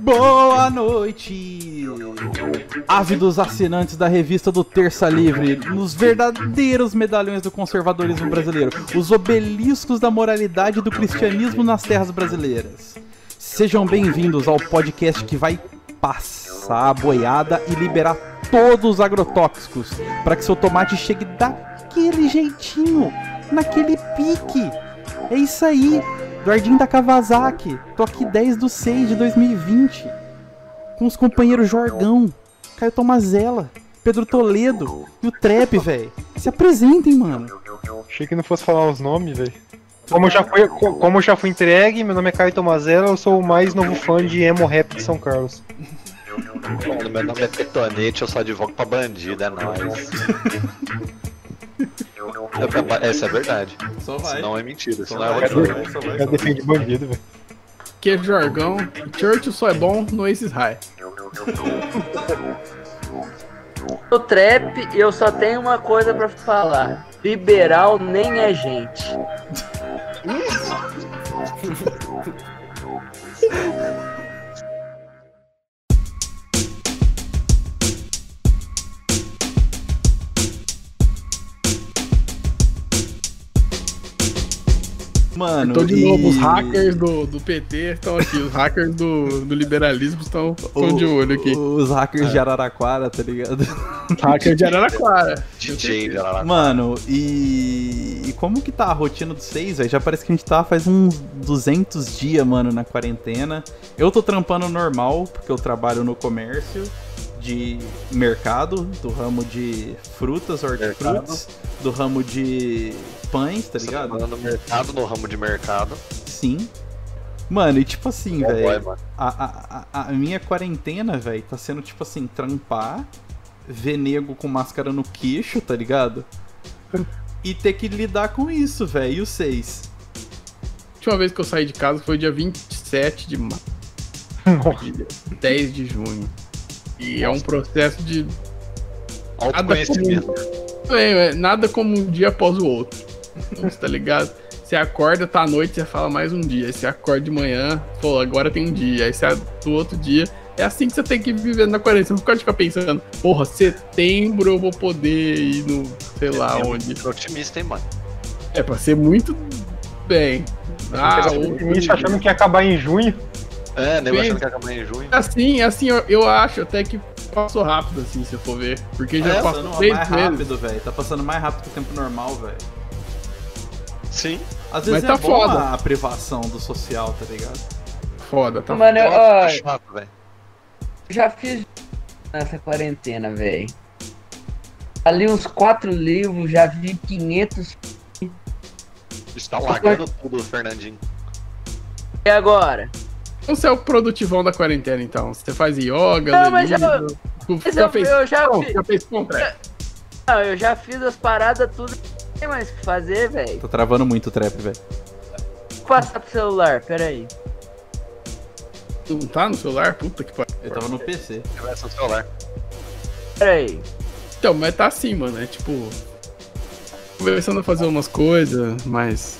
Boa noite, ávidos assinantes da revista do Terça Livre, nos verdadeiros medalhões do conservadorismo brasileiro, os obeliscos da moralidade do cristianismo nas terras brasileiras. Sejam bem-vindos ao podcast que vai passar a boiada e liberar todos os agrotóxicos para que seu tomate chegue daquele jeitinho, naquele pique. É isso aí. Eduardinho da Kawasaki. Tô aqui 10 do 6 de 2020. Com os companheiros Jorgão, Caio Tomazella, Pedro Toledo e o Trap, velho. Se apresentem, mano. Achei que não fosse falar os nomes, velho. Como já co- como já fui entregue, meu nome é Caio Tomazella, eu sou o mais novo fã de emo rap de São Carlos. Mano, meu nome é Petonete, eu só advogo pra bandido, é nóis. É- Essa é verdade. Só Senão é mentira, senão vai, é vai, só vai, Já só vai. defende bandido, velho. Que é jargão. Churchill só é bom no Aces High. No trap, eu só tenho uma coisa pra falar. Liberal nem é gente. Mano, Então, de e- novo, os hackers do, do PT estão aqui. Os hackers do, do liberalismo estão, estão de olho aqui. Os hackers de Araraquara, tá ligado? Hacker de Araraquara. DJ de lá. Mano, e... e como que tá a rotina dos seis, velho? Já parece que a gente tá faz uns 200 dias, mano, na quarentena. Eu tô trampando normal, porque eu trabalho no comércio de mercado, do ramo de frutas, hortifrutis, do ramo de pães, tá Você ligado? tá no mercado, no ramo de mercado. Sim. Mano, e tipo assim, boy, velho, a, a, a, minha quarentena, velho, tá sendo tipo assim, trampar, ver nego com máscara no queixo, tá ligado? E ter que lidar com isso, velho. E os seis? A última vez que eu saí de casa foi dia 27 de maio. 10 de junho. E é um processo de. Autoconhecimento. É, é, nada como um dia após o outro. Você tá ligado? Você acorda, tá à noite, você fala mais um dia. Aí você acorda de manhã, pô, agora tem um dia. Aí você do outro dia. É assim que você tem que viver na quarentena. Você não pode ficar pensando, porra, setembro eu vou poder ir no, sei lá É onde. muito otimista, hein, mano. É pra ser muito bem. Ah, outro o dia. achando que ia acabar em junho. É, nego Sim. achando que ia acabar em junho. Assim, assim, eu, eu acho até que passou rápido, assim, se eu for ver. Porque já É, Tá passou passando três mais meses. rápido, velho. Tá passando mais rápido que o tempo normal, velho. Sim. Às vezes Mas é tá bom foda. a privação do social, tá ligado? Foda, tá Mano, eu, Nossa, ó, tá chato, já fiz nessa quarentena, velho. Ali uns quatro livros, já vi 500. Está largando tudo, Fernandinho. E agora? Você é o produtivão da quarentena, então. Você faz yoga, Não, mas eu- livro. Mas já eu, fez, eu já, não, fi- já fez contrato. não, eu já fiz as paradas tudo. Não tem mais o que fazer, velho. Tô travando muito o trap, velho. Vou passar pro celular, peraí. Tu não tá no celular? Puta que pariu. Eu tava no PC. Começa o celular. Peraí. Então, mas tá assim, mano. É tipo. Começando a fazer umas coisas, mas.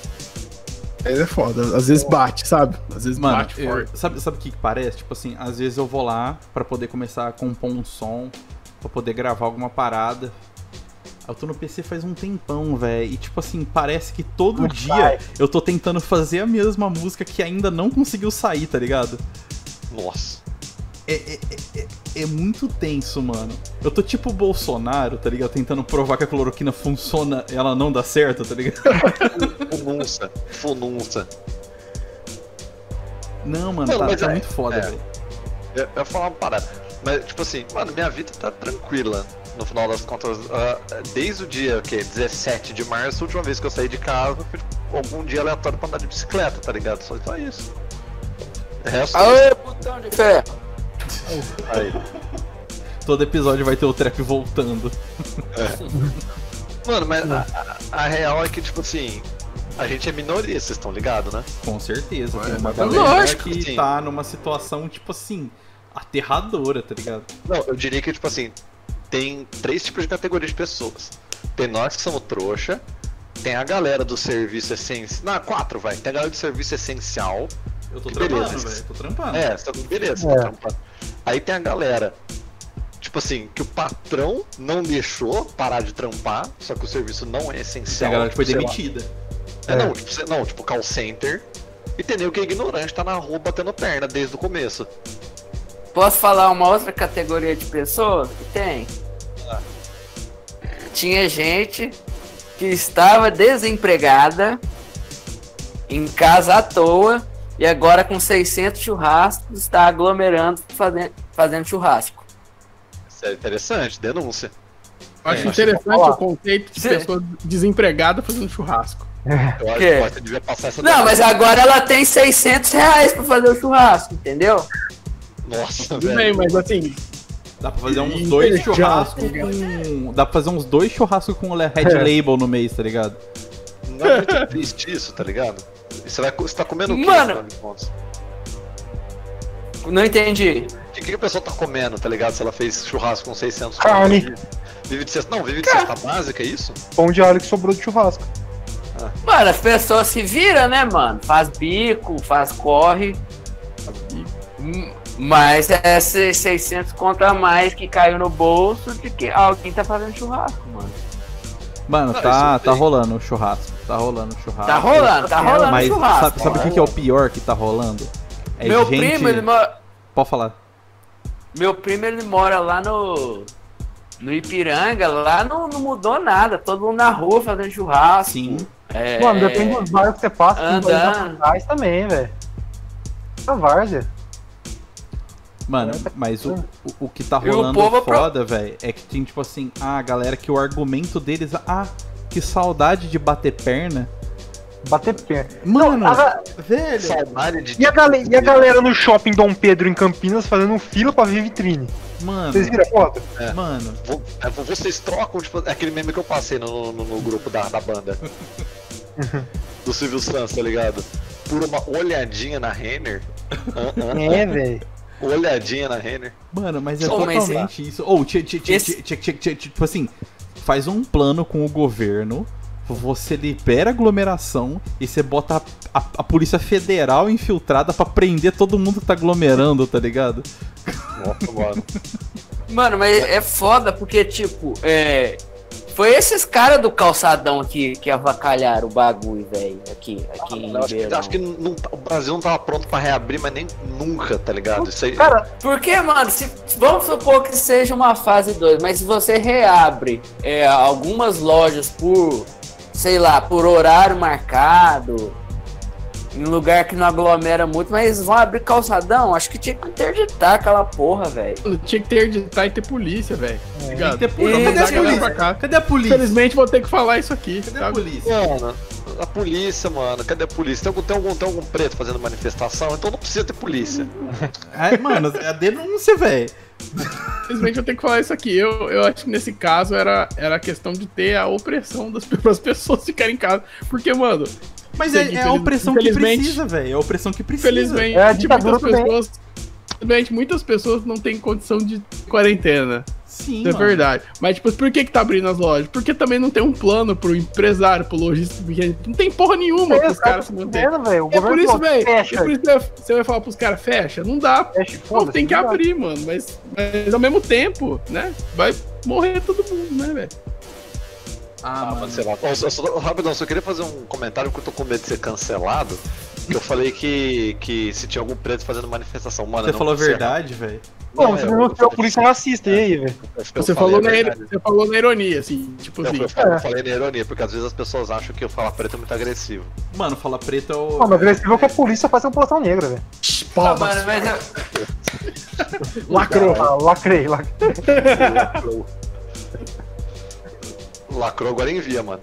Mas é foda. Às vezes bate, sabe? Às vezes Mano, bate eu- forte. sabe, sabe o que, que parece? Tipo assim, às vezes eu vou lá pra poder começar a compor um som, pra poder gravar alguma parada. Eu tô no PC faz um tempão, velho. E tipo assim, parece que todo Não dia sai. eu tô tentando fazer a mesma música que ainda não conseguiu sair, tá ligado? Nossa. É, é, é- é- é muito tenso, mano. Eu tô tipo o Bolsonaro, tá ligado? Tentando provar que a cloroquina funciona, ela não dá certo, tá ligado? Fununça. Fununça. Não, mano, Não, tá, mas tá é- muito foda, é. velho. Eu, eu ia falar uma parada. Mas, tipo assim, mano, minha vida tá tranquila. No final das contas, ah, desde o dia, o quê? 17 de março, a última vez que eu saí de casa, tipo, algum dia aleatório pra andar de bicicleta, tá ligado? Só, só isso. O resto. Aê, putão de ferro! Aí. Todo episódio vai ter o trap voltando. Mano, mas a, a- real é que, tipo assim, a gente é minoria, vocês estão ligados, né? Com certeza. Tem uma mas galera lógico, que sim. tá numa situação, tipo assim, aterradora, tá ligado? Não, eu diria que, tipo assim, tem três tipos de categorias de pessoas. Tem nós que somos trouxa, tem a galera do serviço essencial. Não, quatro, vai. Tem a galera do serviço essencial. Eu tô Beleza. trampando, velho. Tô trampando. É, você tá- beleza, É. tá trampando. Aí tem a galera, tipo assim, que o patrão não deixou parar de trampar, só que o serviço não é essencial. a galera que foi demitida. É, não, tipo, não, tipo call center. E tem que é ignorante, tá na rua batendo perna desde o começo. Posso falar uma outra categoria de pessoas que tem? Tinha gente que estava desempregada, em casa à toa, e agora com 600 churrascos está aglomerando fazendo, fazendo churrasco. Isso é interessante, denúncia. Eu acho É, interessante o conceito de Sim. pessoa desempregada fazendo churrasco. Eu acho que você devia passar essa Não, mas agora ela tem 600 reais para fazer o churrasco, entendeu? Nossa, Tudo velho. bem, mas assim, Dá pra fazer uns dois churrascos tá com. Dá pra fazer uns dois churrascos com Red Label no mês, tá ligado? Não é muito triste isso, tá ligado? Você, vai, você tá comendo o quê, Mano. afinal de contas? Não entendi. O que, que a pessoa tá comendo, tá ligado? Se ela fez churrasco com 600 Carne. Vive de cesta. Não, vive de cesta básica, é isso? Pão de alho que sobrou de churrasco. Mano, as pessoas se viram, né, mano? Faz bico, faz corre. Hum, Mas é esses 600 conto a mais que caiu no bolso de que alguém tá fazendo churrasco, mano. Mano, Não, tá, tá rolando o churrasco. Tá rolando o churrasco. Tá rolando, tá rolando Mas churrasco. sabe, sabe o que, que é o pior que tá rolando? É Meu gente... primo, ele mora. Pode falar. Meu primo, ele mora lá no. No Ipiranga, lá não, não mudou nada. Todo mundo na rua fazendo churrasco. Sim. É, Mano, depende dos bairros que você passa, Andando. atrás também, velho. Várzea. Mano, mas o, o, o que tá o rolando povo apro- foda, velho, é que tem tipo assim, ah, a galera que o argumento deles, ah, que saudade de bater perna. Bater pé. Mano, A ga- velho. Saudade de. E a, gale- e a galera no shopping Dom Pedro em Campinas fazendo fila pra ver vitrine. Mano, Vocês viram a foto? mano. Vo- é, Vocês trocam, tipo, é aquele meme que eu passei no, no, no grupo da, da banda. do Silvio Santos, tá ligado? Por uma olhadinha na Renner. Ah, ah, É, velho. Olhadinha na Renner. Mano, mas é mas totalmente isso. Ou, tchê, tchê, tchê, Esse- tchê, tchê, tchê, tipo assim, faz um plano com o governo, você libera a aglomeração e você bota a, a- a Polícia Federal infiltrada pra prender todo mundo que tá aglomerando, tá ligado? Nossa, mano. Mano, mas é foda porque, tipo, é. Foi esses caras do calçadão aqui que avacalharam o bagulho, velho. Aqui, aqui em Eu acho que, acho que não tá- o Brasil não tava pronto pra reabrir, mas nem nunca, tá ligado? Isso aí. Cara, Porque, mano, se, vamos supor que seja uma fase 2, mas se você reabre é, algumas lojas por, sei lá, por horário marcado, em lugar que não aglomera muito, mas vão abrir calçadão, acho que tinha que interditar aquela porra, velho. Tinha que ter editar e ter polícia, velho. Tá? Tem que ter polícia. Cadê a polícia? pra cá. Cadê a polícia? Infelizmente vou ter que falar isso aqui. Cadê a sabe? polícia? Mano, a polícia, mano, cadê a polícia? Tem algum, tem, algum, tem algum preto fazendo manifestação? Então não precisa ter polícia. É, mano, é a denúncia, velho. Infelizmente eu tenho que falar isso aqui. Eu, eu acho que nesse caso era, era a questão de ter a opressão das das pessoas ficarem em casa. Porque, mano, Mas é, é a opressão que precisa, velho. É a opressão que precisa. infelizmente, É tipo, muitas pessoas. Infelizmente, muitas pessoas não têm condição de quarentena. Sim, Isso é mano. verdade. Mas, tipo, por que que tá abrindo as lojas? Porque também não tem um plano pro empresário, pro lojista, porque não tem porra nenhuma pros caras se manterem. vendo, velho. É por isso, falou, velho. É por isso que você vai falar pros caras, fecha? Não dá. fecha, Pô, foda-se, tem que não abrir, mano. Mas, mas ao mesmo tempo, né? Vai morrer todo mundo, né, velho? Ah, Ah, mano. mas sei lá. Só- só- rapidão, só queria fazer um comentário porque eu tô com medo de ser cancelado. Que eu falei que, que se tinha algum preto fazendo manifestação. Mano, Você não falou a verdade, velho. Pô, Não, você eu- denunciou a polícia racista, e aí, velho? eu- eu Você falou, na, você falou na ironia, assim, tipo Eu, assim. eu falei, É. eu falei na ironia, porque às vezes as pessoas acham que eu falar preto é muito agressivo. Mano, fala preto é o. Mano, agressivo é que a polícia faz a população negra, velho. Ah, mano, mas eu- Lacrou. Ah, lacrei, lacrei. Lacrou. Lacrou, agora envia, mano.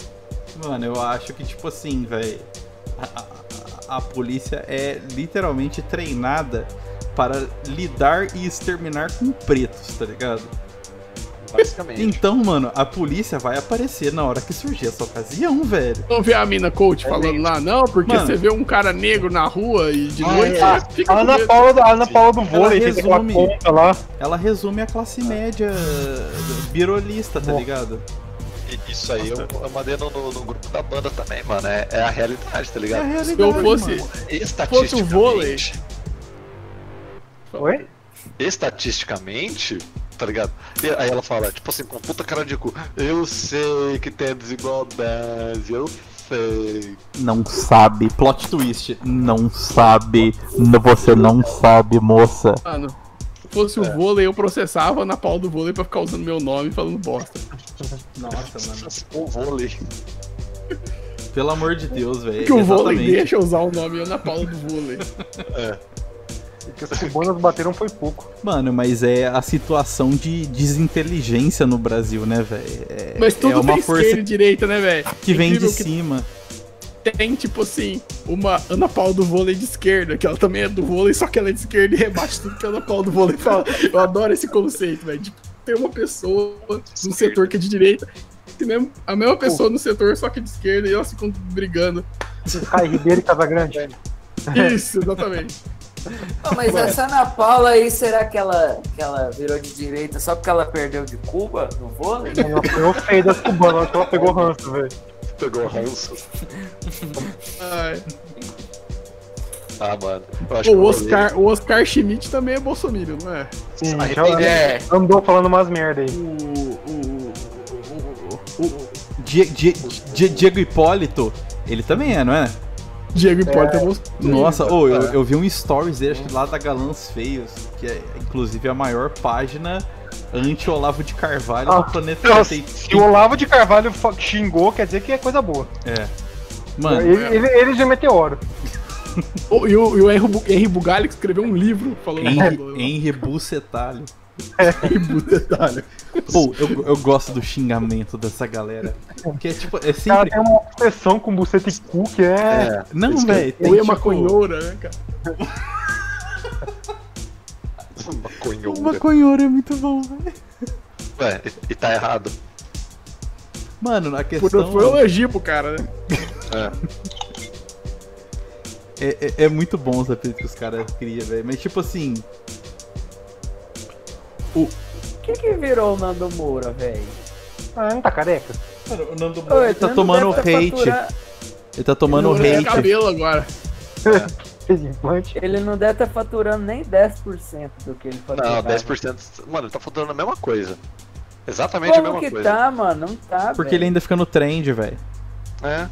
Mano, eu acho que, tipo assim, velho. A, a- a polícia é literalmente treinada para lidar e exterminar com pretos, tá ligado? Basicamente. Então, mano, a polícia vai aparecer na hora que surgir essa ocasião, velho. Não vê a mina coach É falando mesmo. lá, não, porque Mano. você vê um cara negro na rua e de Ah, noite é. fica A Ana. Paula, a Ana Paula do vôlei, aquela resume. conta lá. Ela resume a classe média birolista, tá Bom. ligado? Isso aí eu, eu mandei no, no- no grupo da banda também, mano. É, é a realidade, tá É a ligado? realidade, Se eu fosse. mano. Fosse o vôlei. Oi? estatisticamente, tá ligado? E aí ela fala, tipo assim, com puta cara de cu, eu sei que tem desigualdade, eu sei. Não sabe. Plot twist. Não sabe. Você não sabe, moça. Mano, se fosse o vôlei, eu processava na pau do vôlei pra ficar usando meu nome falando bosta. Nossa, mano. O vôlei. Pelo amor de Deus, velho. Porque o vôlei deixa eu usar o nome na pau do vôlei. Porque os cubanos bateram foi pouco. Mano, mas é a situação de desinteligência no Brasil, né, velho? É, Mas tudo é uma tem força esquerda e direita, né, velho? que vem de que cima. Tem, tipo assim, uma Ana Paula do vôlei de esquerda, que ela também é do vôlei, só que ela é de esquerda e rebate tudo que a Ana Paula do vôlei fala. Eu adoro esse conceito, velho. Tipo, tem uma pessoa num setor que é de direita, tem mesmo- a mesma pessoa no setor, só que é de esquerda, e elas ficam brigando. Caio Ribeiro e Casagrande. Isso, exatamente. Não, mas essa Ana Paula aí, será que ela, que ela virou de direita só porque ela perdeu de Cuba no vôlei? Ela foi feio das cubanas, acho que ela pegou ranço, velho. Pegou ranço. Ai. Ah, mano. Eu acho O Oscar, o Oscar Schmidt também é bolsominion, não é? Sim, já É. andou falando umas merda aí. O. O. O. o Die- Die- Die- Diego Hipólito, ele também é, não é? Diego Hipólito é bolsominion. Nossa, ô, eu, eu vi um stories dele, acho que lá da Galãs Feios, que é inclusive a maior página anti-Olavo de Carvalho Ah, do planeta. Nossa, Tem- se o Olavo de Carvalho xingou, quer dizer que é coisa boa. É. Mano, ele, ele, ele já é meteoro. Oh, e o, e o Henry, Bu- Henry Bugalho que escreveu um livro falando Henry, Henry Bucetalho. Henry Bugalho. Pô, eu, eu gosto do xingamento dessa galera. Que é tipo, é O cara sempre. tem uma obsessão com buceta e cu que é. É. Não, velho, tem Ou é tipo, maconhoura, né, cara? Maconhoura. Maconhoura é muito bom, velho. Ué, e, e tá errado. Mano, a Por- questão. Foi um elogio pro cara, né? É. É, é, é muito bom os apelidos que os caras criam, velho. Mas tipo assim. O que que virou o Nando Moura, velho? Ah, não tá careca. Mano, o Nando Ô, Moura ele tá não tomando deve hate. faturar- Ele tá tomando Ele hate. cabelo agora. Implante. Ele não deve estar faturando nem 10% do que ele faturava. Não, 10%. Mano, ele tá falando a mesma coisa. Exatamente a Como mesma que coisa. tá, mano? Não tá, Porque velho. ele ainda fica no trend, velho. É.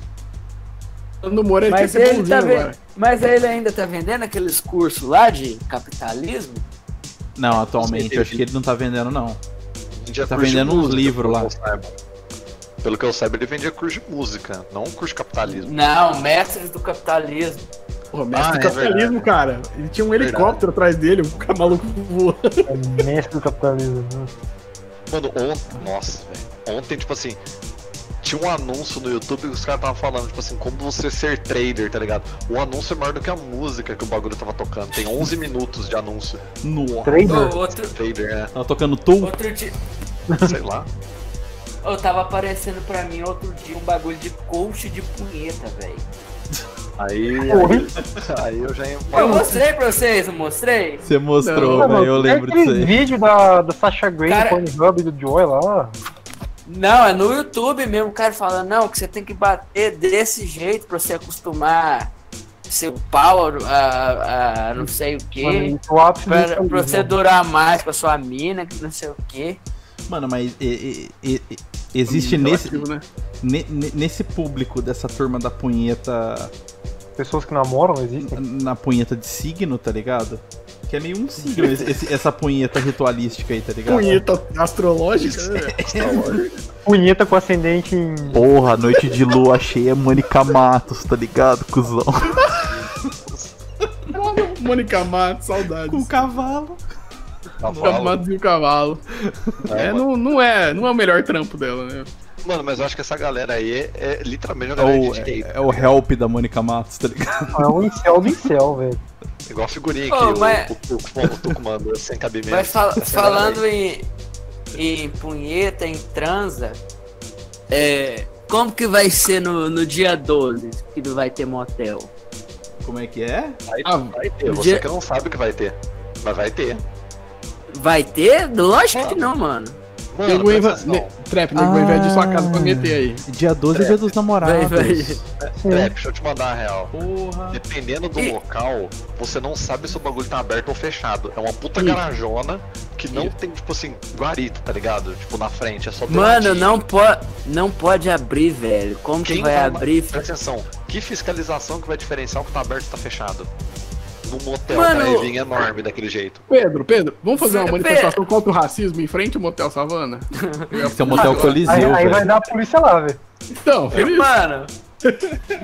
No Moura ele Mas ele, tá mas ele ainda tá vendendo aqueles cursos lá de capitalismo? Não, atualmente, eu acho que ele não tá vendendo, não. Vendia Tá vendendo uns livros pelo lá. que eu saiba. Pelo que eu saiba, ele vendia curso de música, não um curso de capitalismo. Não, mestres do capitalismo. Porra, mestre Ah, do é capitalismo, cara. Ele tinha um helicóptero atrás dele, o cara maluco voando. É mestre do capitalismo. né? Mano, ontem. Nossa, velho. Ontem, tipo assim. Tinha um anúncio no YouTube que os caras estavam falando, tipo assim, como você ser trader, tá ligado? O anúncio é maior do que a música que o bagulho tava tocando. Tem 11 minutos de anúncio. Nossa. Trader? Ô, outro, Trader, é. Tava tocando Tool? outro dia. Sei lá. Ô, tava aparecendo pra mim outro dia um bagulho de coach de punheta, velho. Aí, aí. Aí eu já ia. Eu mostrei pra vocês, não mostrei? Você mostrou, velho. Eu lembro disso aí. vídeo da, da Sasha Grey Cara- do Pornhub e do Joy lá. Não, é no YouTube mesmo, o cara fala, não, que você tem que bater desse jeito pra você acostumar seu pau a, a não sei o que. é Pra, pra você durar mais com a sua mina, que não sei o que. Mano, mas e- e- e- existe Hum, nesse, relativo, né? ne- ne- nesse público dessa turma da punheta. Pessoas que namoram existem. Na punheta de signo, tá ligado? Que é meio um signo esse- essa punheta ritualística aí, tá ligado? Punheta astrológica, né? Punheta com ascendente em. Porra, noite de lua cheia, Mônica Matos, tá ligado, cuzão? Mônica Matos, saudades. Com cavalo. Mônica Matos e o cavalo. É, É, não, não, é, não é o melhor trampo dela, né? Mano, mas eu acho que essa galera aí é, é literalmente uma É galera o, de gay. é o help da Mônica Matos, tá ligado? É um incel do incel, velho. Igual a figurinha Ô, que mas- o, o, o, o Tuco mandou sem cabimento. Mas fal- falando em. em punheta, em transa, é, como que vai ser no, no dia 12 que não vai ter motel? Como é que é? Vai, Ah, vai ter, você dia- que não sabe o que vai ter. Mas vai ter. Vai ter? Lógico que não, mano. Mano, Nego inva... ne... Trap, nego vai invadir sua casa pra Ah. meter aí. Dia 12 é dia dos namorados. Vai, vai. Trap, deixa eu te mandar a real. Porra. Dependendo do E- local, você não sabe se o bagulho tá aberto ou fechado. É uma puta Ih. garajona que não Ih. tem, tipo assim, guarita, tá ligado? Tipo, na frente, é só Mano, não, po não pode abrir, velho. Como que Quem vai vai- abrir? Presta atenção, que fiscalização que vai diferenciar o que tá aberto e tá fechado? Num motel Mano, drive-in enorme daquele jeito. Pedro, Pedro, vamos fazer uma manifestação contra o racismo em frente ao Motel Savana? Esse é o motel Aí, Coliseu, aí vai velho. dar a polícia lá, velho. Então, por isso. Mano,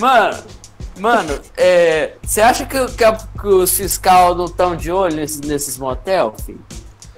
mano, mano, é, você acha que, que, que os fiscal não estão de olho nesses, nesses motel, filho?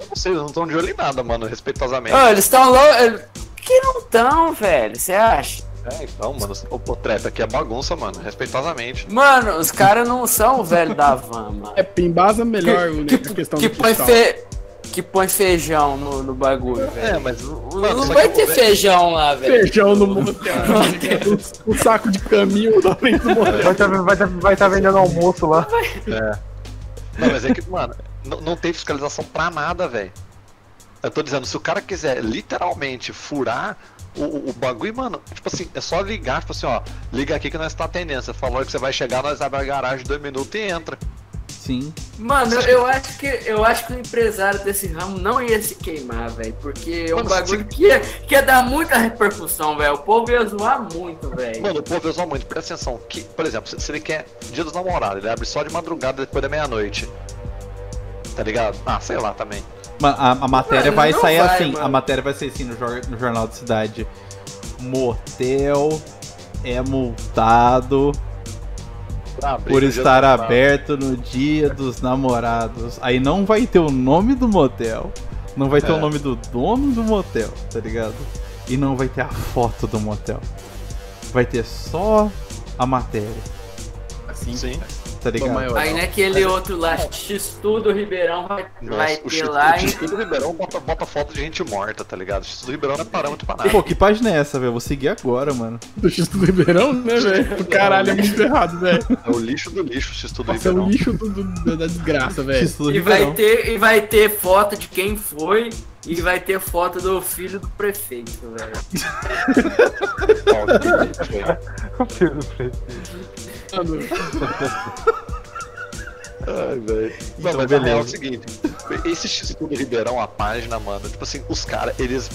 Eu não sei, eles não estão de olho em nada, mano, respeitosamente. Ô, eles estão loucos. Que não estão, velho, você acha? É, então, mano, o, o trap aqui é bagunça, mano, respeitosamente. Mano, os caras não são o velho da van, mano. É, embasa melhor o- que, a questão que do põe fe... que põe feijão no, no bagulho, velho. É, mas. Não Mano, só vai que ter feijão lá, velho. Feijão no motel. o, o saco de caminho da frente do motel. Vai estar vai tá, vai tá vendendo almoço lá. Não, mas é que, mano, não, não tem fiscalização pra nada, velho. Eu tô dizendo, se o cara quiser literalmente furar o, o, bagulho, mano, tipo assim, é só ligar, tipo assim, ó, liga aqui que nós tá atendendo. Você falou que você vai chegar, nós abre a garagem dois minutos e entra. Sim. Mano, eu acho que eu acho que o empresário desse ramo não ia se queimar, velho. Porque é um bagulho que ia, que ia dar muita repercussão, velho. O povo ia zoar muito, velho. Mano, o povo usa muito, presta atenção. Que, por exemplo, se, se ele quer dia dos namorados, ele abre só de madrugada depois da meia-noite. Tá ligado? Ah, sei lá também. A, a matéria Mano, vai sair vai, assim. mano. A matéria vai sair assim no, jor- no Jornal da Cidade. Motel é multado abrir por dia estar aberto no dia dos namorados. Aí não vai ter o nome do motel. Não vai ter É. o nome do dono do motel, tá ligado? E não vai ter a foto do motel. Vai ter só a matéria, Assim, Sim. Tá ligado? maior. Aí naquele outro lá, X-Tudo Ribeirão vai, Nossa, vai o ter X- lá o em. X do Ribeirão bota, bota foto de gente morta, tá ligado? O X do Ribeirão não é parâmetro pra nada. Pô, que página é essa, velho? Vou seguir agora, mano. Do X do Ribeirão, né, velho? Caralho, é muito errado, velho. É o lixo do lixo, o X do Nossa, é o Ribeirão. lixo do, do- da desgraça, velho. E vai, Ribeirão. ter, e vai ter foto de quem foi e vai ter foto do filho do prefeito, velho. O filho do preto. Mano, Ai, velho. Então, mas a real é beleza. o seguinte: esse X do Ribeirão, a página, mano, tipo assim, os caras, eles.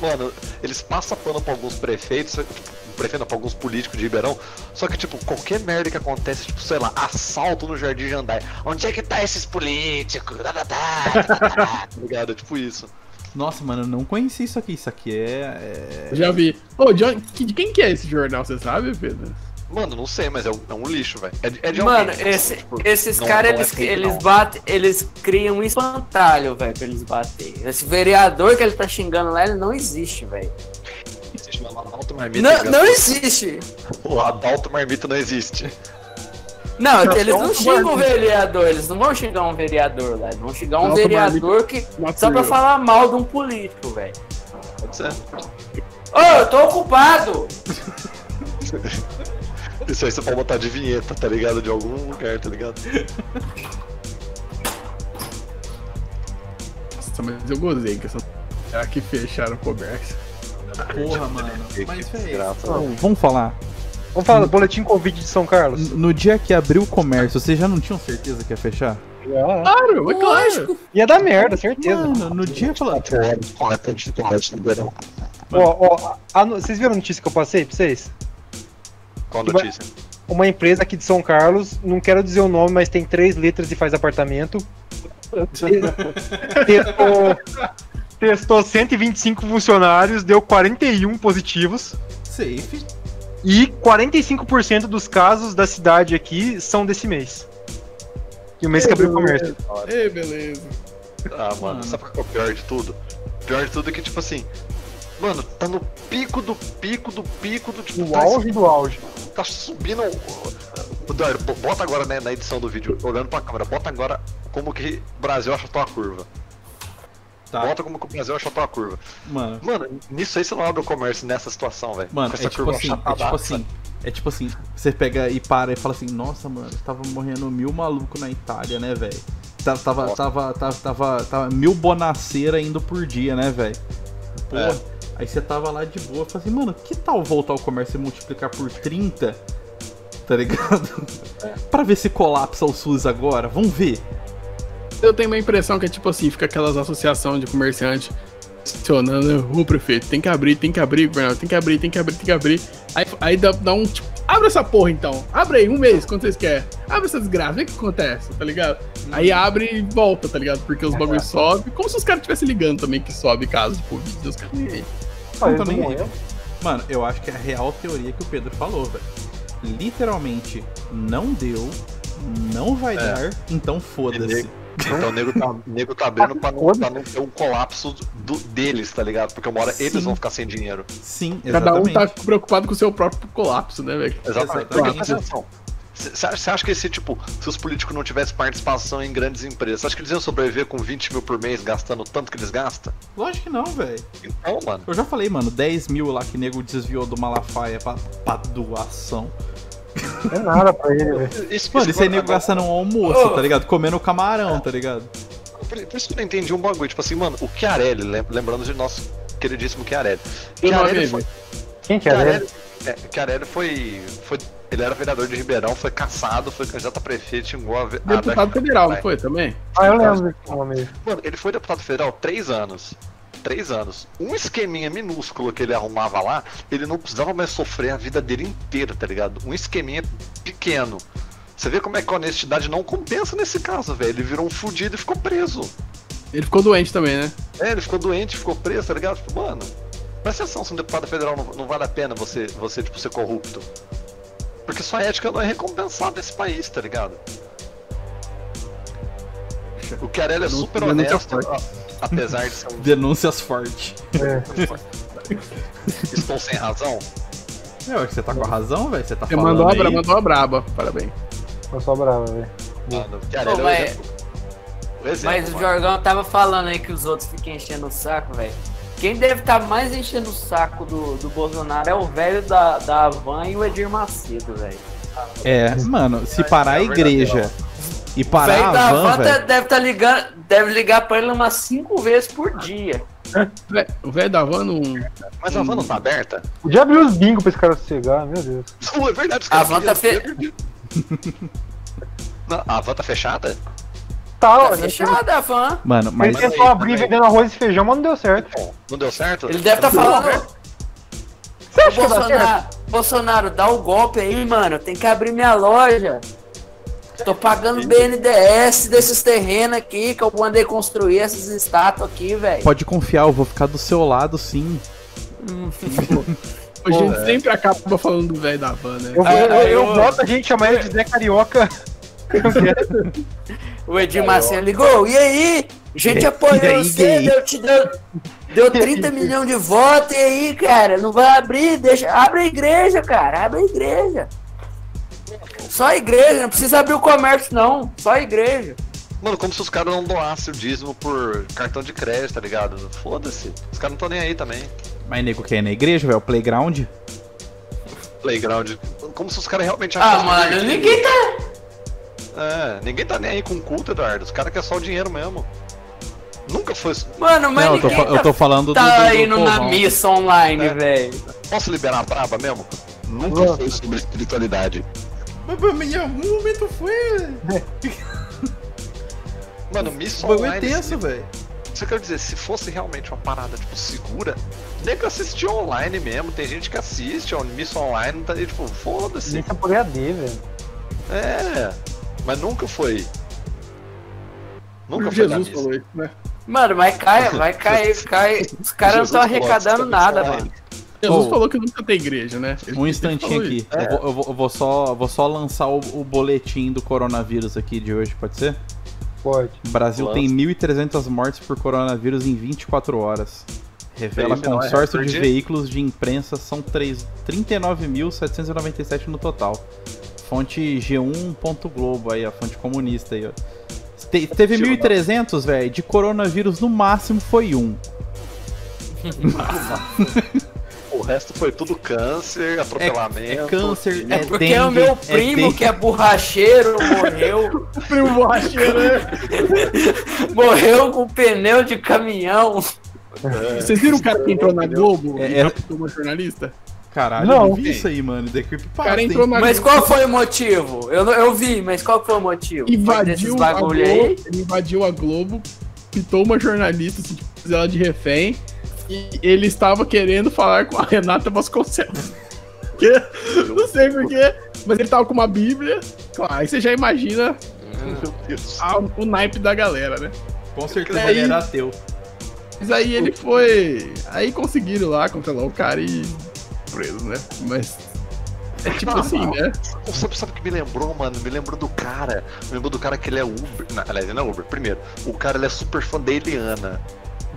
Mano, eles passam pano pra alguns prefeitos, tipo, prefeito, pra alguns políticos de Ribeirão. Só que, tipo, qualquer merda que acontece, tipo, sei lá, assalto no Jardim Jandai. Onde é que tá esses políticos? Tá, tá, tá, tá, tá, tá, tá ligado? Tipo isso. Nossa, mano, eu não conheci isso aqui. Isso aqui é. é- já vi. Ô, John, que- de quem que é esse jornal, você sabe, Pedro? Mano, não sei, mas é um, é um lixo, velho. É, de- é de Mano, alguém, esse- tipo, esses não- caras, não é eles, eles batem, eles criam um espantalho, velho, pra eles bater. Esse vereador que ele tá xingando lá, ele não existe, velho. Existe, mas Adalto Marmita Não, que não existe. O Adalto Marmita não existe. Não, eles não um xingam o vereador, eles não vão xingar um vereador lá, eles vão xingar um Nossa, vereador que Not só pra falar mal de um político, velho. Pode ser. Ô, eu tô ocupado! Isso aí você pode botar de vinheta, tá ligado? De algum lugar, tá ligado? Nossa, mas eu gozei com essa. Será que fecharam o comércio? Porra, mano. Que Mas, desgraça. velho. Vamos falar. Vamos falar do boletim Covid de São Carlos. No dia que abriu o comércio, vocês já não tinham certeza que ia fechar? Claro, é claro. Ia dar merda, certeza. Mano, no dia falando. Ó, ó, a no- vocês viram a notícia que eu passei pra vocês? Qual notícia? Uma empresa aqui de São Carlos, não quero dizer o nome, mas tem três letras e faz apartamento. Te- testou, testou 125 funcionários, deu 41 positivos. Safe. E 45% dos casos da cidade aqui são desse mês. E o mês que abriu o comércio. Ei, beleza. Ah, mano, Mano. sabe qual que é o pior de tudo? O pior de tudo é que, tipo assim, mano, tá no pico do pico do pico do tipo. No tá, auge do auge. tá subindo. Bo- bota agora né, na edição do vídeo, olhando pra câmera, bota agora como que o Brasil achatou a curva. Tá. Volta como que o Brasil achatou a curva. Mano, Mano, nisso aí você não abre o comércio nessa situação, velho. Mano, Com é essa tipo curva assim, é tipo assim, é tipo assim, você pega e para e fala assim, nossa, mano, tava morrendo mil maluco na Itália, né, velho? Tava, tava, Nossa. tava, tava, tava, tava mil bonaceira indo por dia, né, velho? Porra. É. Aí você tava lá de boa, falei assim, mano, que tal voltar ao comércio e multiplicar por 30? Tá ligado? É. pra ver se colapsa o SUS agora, vamos ver. Eu tenho uma impressão que é tipo assim, fica aquelas associações de comerciante funcionando, ô prefeito, tem que abrir, tem que abrir, governador, tem que abrir, tem que abrir, tem que abrir. Aí, aí dá, dá um tipo, abre essa porra então, abre aí, um mês, quanto vocês querem. Abre essa desgraça, vê o que acontece, tá ligado? Aí abre e volta, tá ligado? Porque os bagulhos sobem, como se os caras estivessem ligando também que sobe caso de Covid, os caras nem aí. Olha, tô nem não aí. Mano, eu acho que é a real teoria que o Pedro falou, velho. Literalmente, não deu, não vai É. dar, então foda-se. Então o nego tá, nego tá abrindo pra não, pra não ter um colapso do, deles, tá ligado? Porque uma hora Sim. eles vão ficar sem dinheiro. Sim, Cada um exatamente. tá preocupado com o seu próprio colapso, né, velho? Exatamente. Porque, Exatamente. Você acha, que se, tipo, se os políticos não tivessem participação em grandes empresas, você acha que eles iam sobreviver com 20 mil por mês gastando o tanto que eles gastam? Lógico que não, velho. Então, mano. Eu já falei, mano, 10 mil lá que nego desviou do Malafaia pra, pra doação. Não é nada pra ele, velho. Isso, Mano, isso aí nego gasta num almoço, tá ligado? Comendo camarão, tá ligado? Por, por isso que eu não entendi um bagulho. Tipo assim, mano, o Chiarelli, lem- lembrando de nosso queridíssimo Chiarelli. Chiarelli vi, foi, Quem que é, Chiarelli, velho? é, Chiarelli foi, foi. Ele era vereador de Ribeirão, foi caçado, foi candidato a prefeito, xingou a. Deputado federal, não foi também? Ah, eu lembro desse nome. Mano, ele foi deputado federal três anos. Três anos. Um esqueminha minúsculo que ele arrumava lá, ele não precisava mais sofrer a vida dele inteira, tá ligado? Um esqueminha pequeno. Você vê como é que a honestidade não compensa nesse caso, velho. Ele virou um fudido e ficou preso. Ele ficou doente também, né? É, ele ficou doente, ficou preso, tá ligado? Mano, presta atenção se um deputado federal não, não vale a pena você, você, tipo, ser corrupto. Porque sua ética não é recompensada nesse país, tá ligado? O Chiarelli é super denúncia honesto, a- apesar de ser um Denúncias fortes. É. Estou sem razão. Eu acho que você tá com a razão, velho. Você tá Você falando mandou a, aí. bra- mandou a braba, parabéns. Eu sou bravo, velho. Mano, Pô, Chiarelli é mas- exemplo. O Mas. Jorgão tava falando aí que os outros ficam enchendo o saco, velho. Quem deve estar mais enchendo o saco do, do Bolsonaro é o velho da, da Havan e o Edir Macedo, velho. É, mano, se parar a é igreja e O parar velho da a van, Havan tá- velho. deve estar ligando, deve ligar pra ele umas cinco vezes por dia. O velho da van não. Mas a van não tá aberta? Podia abrir os bingos pra esse cara sossegar, meu Deus. Não, é verdade, os A caras van tá queriam- Não, a van tá fechada? Tá, ó. Tá fechada a van. Mano, mas. Ele tentou aí, abrir também. vendendo arroz e feijão, mas não deu certo. Não deu certo? Ele deve estar falando. Você acha que dá certo? Bolsonaro, Bolsonaro, dá o golpe aí, mano. Tem que abrir minha loja. Tô pagando BNDES desses terrenos aqui que eu mandei construir essas estátuas aqui, velho. Pode confiar, eu vou ficar do seu lado, sim. A gente sempre acaba falando do velho da van, né? Eu, Ah, eu, eu, eu- boto a gente chamar ele de Zé Carioca. O Edir Macedo ligou, e aí? A gente apoiou aí, você, deu, te deu, deu 30 milhões de votos, e aí, cara? Não vai abrir, deixa. Abre a igreja, cara, abre a igreja. Só a igreja, não precisa abrir o comércio, não. Só a igreja. Mano, como se os caras não doassem o dízimo por cartão de crédito, tá ligado? Foda-se. Os caras não estão nem aí também. Mas nego quer ir na igreja, velho? O playground? Playground. Como se os caras realmente Ah, mano, que- ninguém tá. É, ninguém tá nem aí com culto, Eduardo. Os caras querem só o dinheiro mesmo. Nunca foi. Mano, mas não, eu tô, fa- eu tô falando do. tá, do, tá do indo na povão. missa online, É. velho. Posso liberar a braba mesmo? Nunca Nossa. foi sobre espiritualidade. Mas pra mim, em algum momento foi. Mano, missa O bagulho é online. tenso, se- velho. Isso eu quero dizer, se fosse realmente uma parada, tipo, segura, nem que assistir online mesmo. Tem gente que assiste ó, missa online, não tá aí, tipo, foda-se. É por EAD, velho. É. Mas nunca foi. Nunca foi Jesus falou isso, né? Mano, vai cair, vai cair, cai. Os caras não estão arrecadando "Você nada, mano. Jesus Oh. falou que nunca tem igreja, né? Ele- Um instantinho aqui. isso. Eu, vou, eu vou- só, vou só lançar o, o boletim do coronavírus aqui de hoje, pode ser? Pode. O Brasil Lança. tem 1.300 mortes por coronavírus em 24 horas. Revela não é consórcio de veículos de imprensa, são três- 39.797 no total. Fonte G1.globo aí, a fonte comunista aí, ó. Te- teve Tio, 1.300, velho. De coronavírus, no máximo, foi um. O resto foi tudo câncer, atropelamento. É câncer, É é, porque dengue, o meu é primo, dengue. que é borracheiro, morreu. Primo borracheiro, né? morreu com pneu de caminhão. Vocês viram o cara que entrou na Globo É, e é- raptou uma jornalista? Caralho, Não, eu não vi isso aí, mano. The cara entrou na Mas qual foi o motivo? Eu, não- eu vi, mas qual foi o motivo? Invadiu a Globo, aí? ele invadiu a Globo, pitou uma jornalista, assim, tipo, fez ela de refém, e ele estava querendo falar com a Renata Vasconcelos. Que- não sei porquê, mas ele tava com uma bíblia, claro, aí você já imagina a- o naipe da galera, né? Com certeza Aí- ele era ateu. Mas aí ele foi. Aí conseguiram lá controlar o cara e. preso, né? Mas. É tipo assim, né? Sabe, sabe o que me lembrou, mano? Me lembrou do cara. Me lembrou do cara que ele é Uber. Não, aliás, ele não é Uber. Primeiro, o cara ele é super fã da Eliana.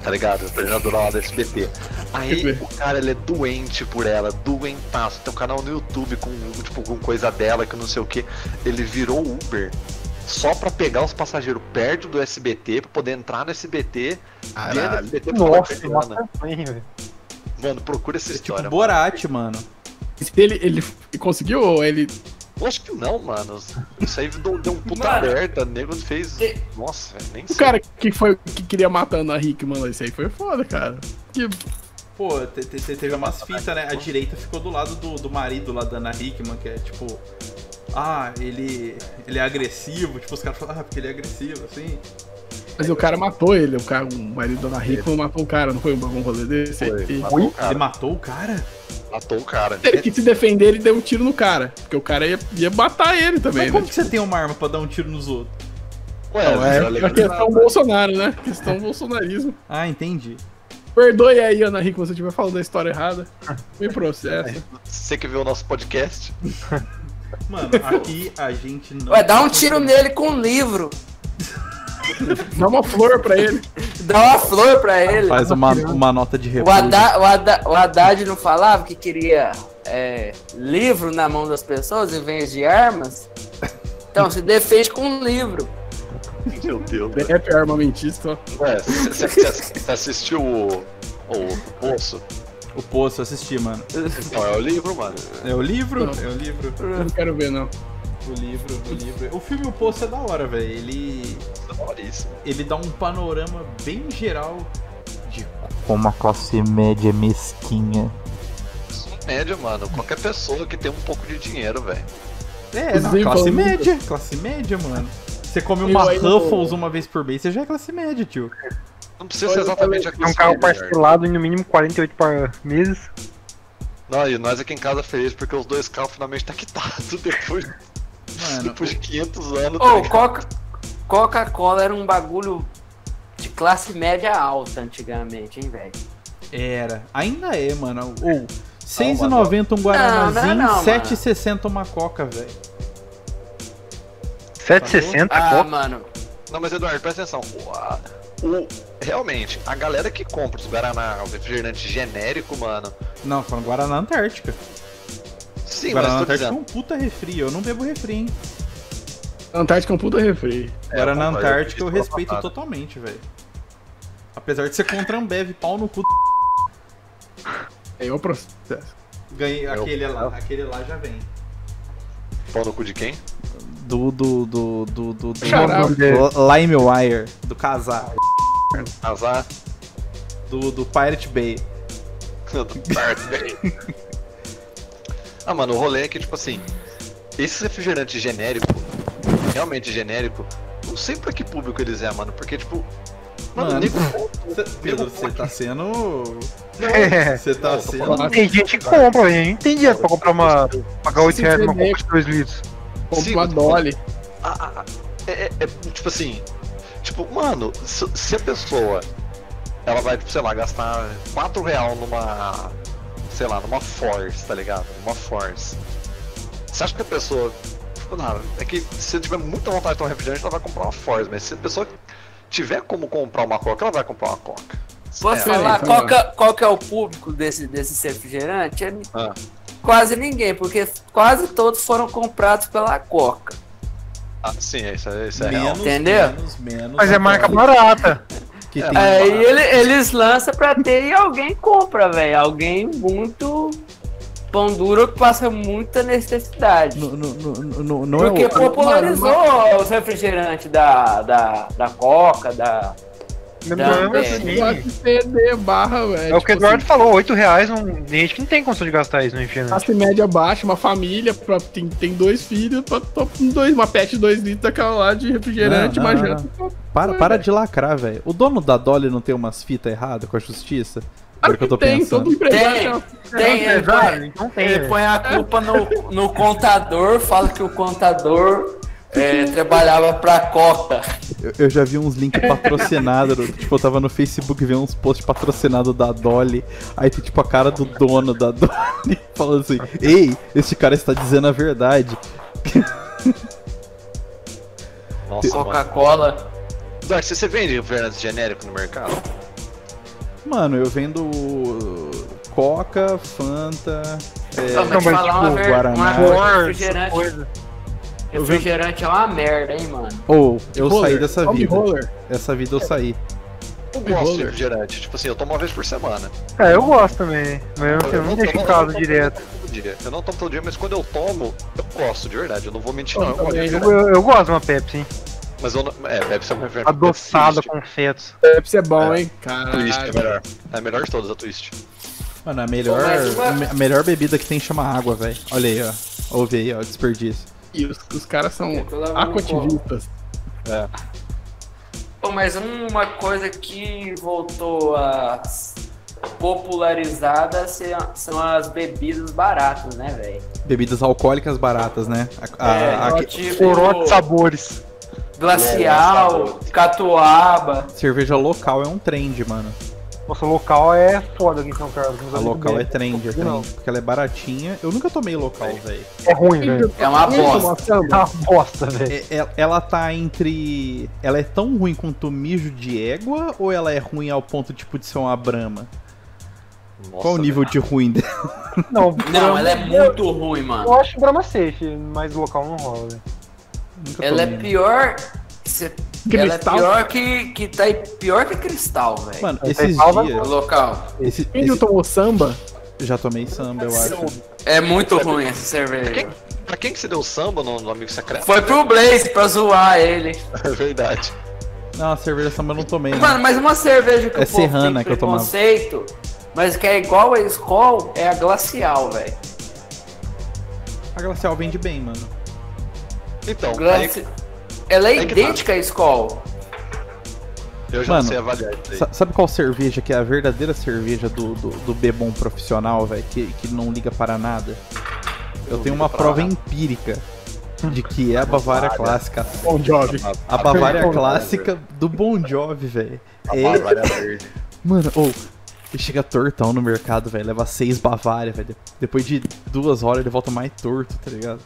Tá ligado? Treinadora lá da SBT. Aí o cara ele é doente por ela, doentaço. Tem um canal no YouTube com, tipo, com coisa dela que não sei o que. Ele virou Uber. Só pra pegar os passageiros perto do SBT, pra poder entrar no SBT. dentro do Caralho. SBT pra falar com a Nossa, Eliana. nossa. Mano, procura essa É tipo história. Borat, mano. Se ele, ele conseguiu ou ele. Eu acho que não, mano. Isso aí deu, deu um puta Mano. alerta. O nego fez. E- Nossa, velho, nem O sei. cara que foi que queria matar a Ana Hickman lá, isso aí foi foda, cara. Que Pô, te- te- te- teve umas fitas, né? A direita ficou do lado do, do marido lá da Ana Hickman, que é tipo. Ah, ele. ele é agressivo. Tipo, os caras falam, ah, porque ele é agressivo, assim. Mas o cara matou ele, o, cara, o marido da Ana Hickman matou o cara, não foi um rolê desse? Foi, E- matou o cara. Ele matou o cara? Matou o cara. Ele quis se defender, ele deu um tiro no cara. Porque o cara ia, ia matar ele também, Mas como né? que você tem uma arma pra dar um tiro nos outros? Ué, Não, é a levou questão nada. Bolsonaro, né? Questão bolsonarismo. Ah, entendi. Perdoe aí, Ana Hickman, se eu estiver falando da história errada. Me processa. Você que viu o nosso podcast. Mano, aqui a gente não. Ué, dá um tiro nele com um livro. Dá uma flor pra ele. Dá uma flor pra ele. Faz uma, uma nota de O repúdio. Haddad, o, Haddad, o Haddad não falava que queria é, livro na mão das pessoas em vez de armas? Então, se defende com um livro. Meu Deus. Rap armamentista, ó. Ué, você assistiu o. O Poço? O Poço, eu assisti, mano. Não, é o livro, mano. É o livro? Não. É o livro. Eu não quero ver, não. O livro, o livro. O filme O Poço é da hora, velho. Ele. Daoríssimo. Ele dá um panorama bem geral de como a classe média é mesquinha. Média, mano. Qualquer pessoa que tem um pouco de dinheiro, velho. É, não, classe média. Classe média, mano. Você come uma Ruffles uma vez por mês, você já é classe média, tio. Não precisa ser exatamente a É um carro classe média, parcelado em no mínimo 48 par meses. Não, e nós aqui em casa felizes porque os dois carros finalmente tá quitado depois, Mano, depois de 500 anos. tá Ô, ligado? Coca- Coca-Cola era um bagulho de classe média alta antigamente, hein, velho? era. Ainda é, mano. Ou, mano. 6,90 um Guaranazinho, Não, não, não, 7,60 uma Coca, velho. 760 Ah, copa. mano. Não, mas Eduardo, presta atenção. O, a- o- realmente, a galera que compra os Guaraná, o refrigerante genérico, mano. Não, falando Guaraná Antártica. Sim, Guaraná Antártica é um puta refri. Eu não bebo refri, hein? Antártica é um puta refri. É, Guaraná concordo, Antártica eu é uma respeito patada. totalmente, velho. Apesar de ser contra Ambev, pau no cu. É o processo. Ganhei, Eu- aquele lá, aquele lá já vem. Pau no cu de quem? Do, do, do, do, do, do, Xará. do LimeWire, do Casar, Azar. do, do Pirate Bay. do Darth Vader. Ah, mano, o rolê é que, tipo assim, esse refrigerante genérico, realmente genérico, não sei pra que público eles é, mano, porque, tipo. Mano, Mano, nego. Cê- Pedro, você tá sendo. É. Você tá Não, sendo. falando- Tem gente que compra. Não tem dinheiro pra comprar uma. pagar 8 reais numa copa de 2 litros. Compra Sim, uma falando. Dolly. é, é- é, tipo assim. Tipo, mano, se, se a pessoa ela vai, sei lá, gastar 4 real numa. Sei lá, numa Force, tá ligado? Numa Force. Você acha que a pessoa. Tipo, não, é que se tiver muita vontade de tomar refrigerante, ela vai comprar uma Force, mas se a pessoa tiver como comprar uma Coca, ela vai comprar uma Coca. Posso É, falar então, qual que, é, qual que é o público desse, desse refrigerante? É Ah. quase ninguém, porque quase todos foram comprados pela Coca. Ah, sim, isso é, isso é real. Menos, Entendeu? menos, menos. Mas é marca barata. Que tem Aí ele- eles lançam pra ter e alguém compra, velho. Alguém muito pão duro que passa muita necessidade. No, no, no, Porque é o, popularizou os refrigerantes da, da, da Coca, da. Não, é assim, Negócio de CD barra, velho. É o que o Eduardo falou, 8 reais, não, tem gente que não tem condição de gastar isso no refrigerante. Classe média baixa, uma família, pra- tem, tem dois filhos, pra, pra- dois, uma pet de dois litros daquela lá de refrigerante, Não, não, uma não, janta. Para, para de lacrar, velho. O dono da Dolly não tem umas fitas erradas com a justiça? Agora Claro que eu tô tem, pensando. todo empresário Tem. tem Tem, ele põe, Então tem, ele velho. põe a culpa no, no contador, fala que o contador é, trabalhava pra Coca. Eu, eu já vi uns links patrocinados. tipo, eu tava no Facebook vendo uns posts patrocinados da Dolly. Aí tem tipo a cara do dono da Dolly falando assim: Ei, este cara está dizendo a verdade. Nossa. Coca-Cola. Eduardo, você você vende refrigerante genérico no mercado? Mano, eu vendo Coca, Fanta. É, Não, mas uma, tipo, ver- Guaraná. uma refrigerante, refrigerante é uma merda, hein, mano. Ou eu Roller, saí dessa vida. Roller. Essa vida eu saí. Eu gosto de roller. refrigerante. Tipo assim, eu tomo uma vez por semana. É, eu gosto também, mas eu, eu não deixo em casa direto. Eu não tomo todo dia, mas quando eu tomo, eu gosto, de verdade. Eu não vou mentir, Eu não. Eu gosto de também, Eu, eu, eu gosto de uma Pepsi, hein? Mas eu não. É, deve ser um refrigerante. Adoçada com fetos. Pepsi é bom, É. hein? Twist é Caralho. melhor. É a melhor de todas, a Twist. Mano, a melhor, uma- a melhor bebida que tem chama água, velho. Olha aí, ó. Ouve aí, ó, desperdício. E os, os caras são tô lavando aquativistas. É. Pô, mas uma coisa que voltou a popularizada são as bebidas baratas, né, velho? Bebidas alcoólicas baratas, né? A- a- É, a- tipo Corote sabores. glacial, catuaba. cerveja local é um trend, mano. Nossa, o local é foda aqui em São Carlos. A local é trend, é Não. trend. Porque ela é baratinha. Eu nunca tomei local, velho. É ruim, velho. É uma Vamos bosta. É uma bosta, velho. É- é- ela tá entre. Ela é tão ruim quanto mijo de égua ou ela é ruim ao ponto tipo de ser uma brama? Nossa, Qual o nível de ruim dela? Não, Não, ela é muito ruim, mano. Eu acho Brahma safe, mas local não rola, velho. Ela é tomei. pior. Cê- Ela é Cristal? pior que, que tá aí- pior que cristal, velho. Mano, Esse esses salva- dias. Local. Esse, Quem esse- tomou samba? já tomei samba, eu acho. É muito ruim essa cerveja. Quem- Pra quem que você deu samba no, no Amigo Secreto? Foi pro Blaze pra zoar ele. É verdade. Não, a cerveja samba eu não tomei. Mano, mas uma cerveja que É o povo serrana que eu tomava. preconceito, mas que é igual a Skol, é a glacial, velho. A glacial vende bem, mano. Então, aí Glaci... Ela é que tá. idêntica à Skol. eu já Mano, não sei avaliar isso aí. Sa- Sabe qual cerveja que é a verdadeira cerveja do, do, do bebom profissional, velho? Que, que não liga para nada? Eu tenho uma prova nada. empírica de que é a Bavária clássica. Bom job. A Bavária clássica do Bon Jovi, velho. A É, Bavária verde. mano, ou ele chega tortão no mercado, velho. Leva seis Bavária, velho. De- Depois de duas horas ele volta mais torto, tá ligado?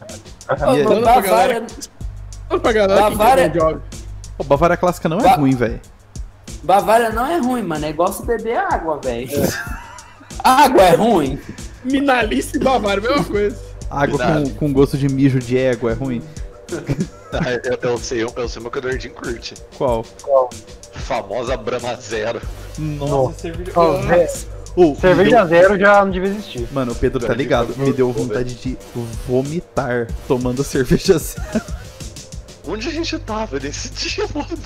Ô, E é- mano, pra Bavária, Bavária-. Pô, Bavária clássica não é Ba- ruim, velho. Bavária não é ruim, mano. É igual você beber água, velho. Água é ruim. Minalice e Bavária, mesma coisa. Água com, com gosto de mijo de égua é ruim. Ah, eu, eu sei, eu, eu sei o que o Nerdinho curte. Qual? Famosa Brahma Zero. Nossa, cerveja. Ó, vé- Ô, me cerveja zero já não devia existir. deu- Mano, o Pedro tá ligado. Me deu vontade de vomitar tomando cerveja zero. Onde a gente tava nesse dia, mano?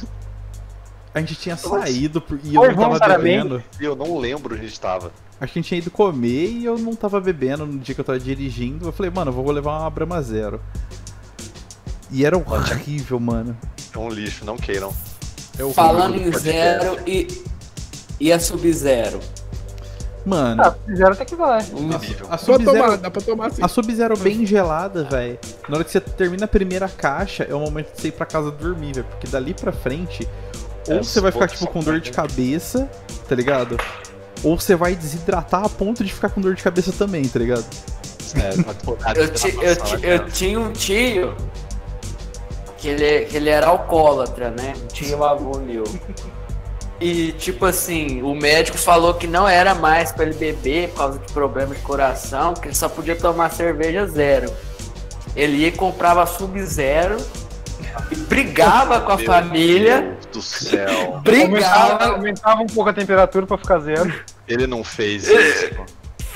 A gente tinha saído por- e eu Foi não tava bebendo. Eu não lembro onde a gente tava. Acho que a gente tinha ido comer e eu não tava bebendo no dia que eu tava dirigindo. Eu falei, mano, eu vou levar uma Brahma Zero. E era horrível, mano. É um lixo, não queiram. É. Falando em zero e, e a Sub-Zero. Mano, Ah, fizeram até que vai. Horrível. a tomar, Sub-Zero dá pra tomar assim. A Sub-Zero bem gelada, velho. Na hora que você termina a primeira caixa, é o momento de você ir pra casa dormir, velho. Porque dali pra frente, ou É, você vai ficar, tipo, com dor de cabeça, tá ligado? Ou você vai desidratar a ponto de ficar com dor de cabeça também, tá ligado? É, nada Eu, ti- eu, ti- eu tinha um tio que ele, que ele era alcoólatra, né? Um tio avô meu. E, tipo assim, o médico falou que não era mais pra ele beber por causa de problema de coração, que ele só podia tomar cerveja zero. Ele ia e comprava sub-zero e brigava com a Meu família, Deus do céu. Aumentava, brigava, aumentava um pouco a temperatura pra ficar zero. Ele não fez isso.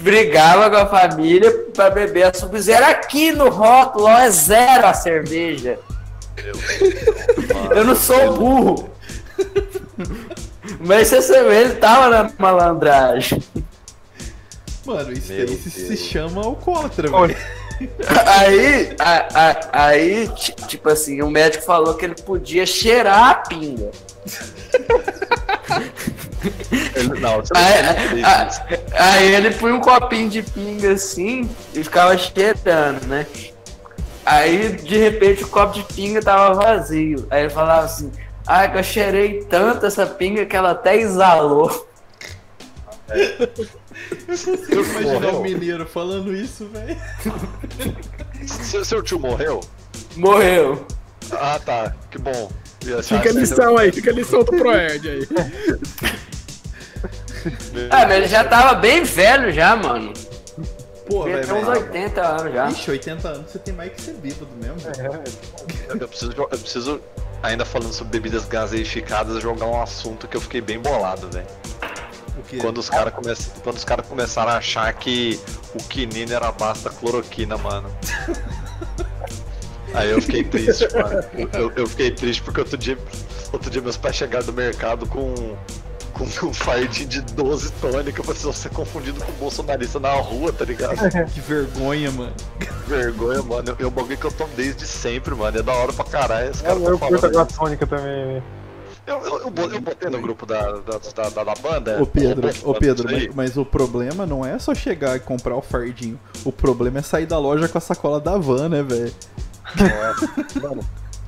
brigava com a família pra beber a Sub-Zero. Aqui no rótulo ó, é zero a cerveja. Eu não sou burro. Mas esse ele tava na malandragem. Mano, isso Meu aí se, se Deus. chama alcoólatra, velho. Aí, a- a- aí, ti- tipo assim, o médico falou que ele podia cheirar a pinga. Ele, não, você Aí, a- aí ele põe um copinho de pinga assim e ficava cheirando, né? Aí, de repente, o copo de pinga tava vazio. Aí ele falava assim, ah, que eu cheirei tanto essa pinga que ela até exalou. Eu imaginar Morreu. o mineiro falando isso, velho. Seu, seu tio morreu? Morreu. Ah, tá. Que bom. Fica a lição aí, fica a lição do Proerd aí. Ah, mas ele já tava bem velho já, mano. Pô, Ele velho. tem uns velho. 80 anos já. Ixi, 80 anos você tem mais que ser bêbado mesmo. velho. Eu preciso, eu preciso, ainda falando sobre bebidas gaseificadas, jogar um assunto que eu fiquei bem bolado, velho. Quando os caras come... Quando os cara começaram a achar que o quinino era basta cloroquina, mano. Aí eu fiquei triste, mano. Eu, eu fiquei triste porque outro dia, outro dia meus pais chegaram do mercado com, com um fardinho de 12 tônica pra ser confundido com bolsonarista na rua, tá ligado? Que vergonha, mano. Vergonha, mano. É um bagulho que eu tomo desde sempre, mano. É da hora pra caralho. Os Eu, caras eu tão curto a falando. Gratônica também, velho. Eu, eu, eu, eu botei no grupo da, da, da, da- da banda. Ô Pedro, eu- ô Pedro, mas, mas o problema não é só chegar e comprar o fardinho. O problema é sair da loja com a sacola da van, né, velho? É. Mano,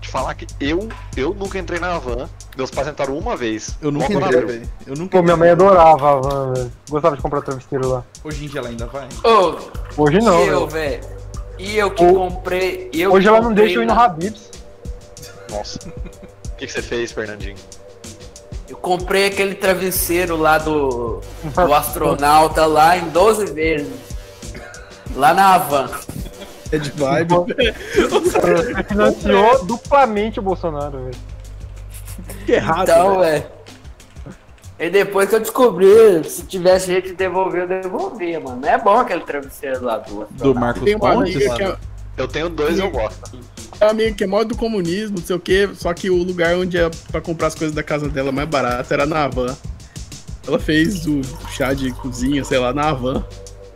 te falar que eu, eu nunca entrei na van. Meus pais entraram uma vez. Eu nunca entrei. Eu nunca Pô, minha mãe adorava a van, velho. Gostava de comprar travesseiro lá. Hoje em dia ela ainda vai? Ô, Hoje não, e eu, velho. E eu que O- comprei. Eu Hoje que ela não deixa eu ir no na- Habibs. Nossa. O que, que você fez, Fernandinho? Eu comprei aquele travesseiro lá do, do astronauta lá em 12 vezes. Lá na Havan. É de vibe. Você financiou duplamente o Bolsonaro, velho. Que errado, Então, velho. é. E depois que eu descobri, se tivesse jeito de devolver, eu devolvia, mano. É bom aquele travesseiro lá do Do. Marcos Tem uma Pontes? amiga que é, Eu tenho dois, eu gosto. é uma amiga que é mó do comunismo, não sei o quê, só que o lugar onde é pra comprar as coisas da casa dela mais barato era na Havan. Ela fez o chá de cozinha, sei lá, na Havan.